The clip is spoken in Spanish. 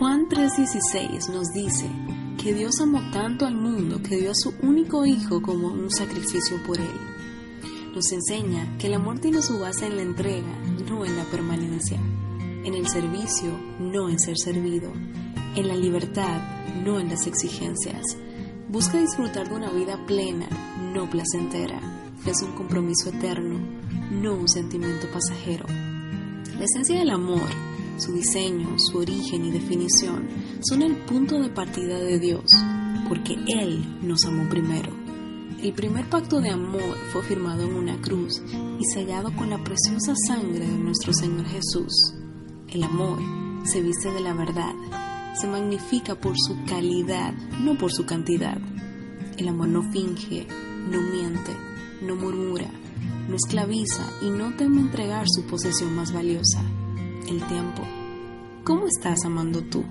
Juan 3:16 nos dice que Dios amó tanto al mundo que dio a su único Hijo como un sacrificio por él. Nos enseña que el amor tiene su base en la entrega, no en la permanencia, en el servicio, no en ser servido, en la libertad, no en las exigencias. Busca disfrutar de una vida plena, no placentera. Es un compromiso eterno, no un sentimiento pasajero. La esencia del amor su diseño, su origen y definición son el punto de partida de Dios, porque Él nos amó primero. El primer pacto de amor fue firmado en una cruz y sellado con la preciosa sangre de nuestro Señor Jesús. El amor se viste de la verdad, se magnifica por su calidad, no por su cantidad. El amor no finge, no miente, no murmura, no esclaviza y no teme entregar su posesión más valiosa, el tiempo. ¿Cómo estás amando tú?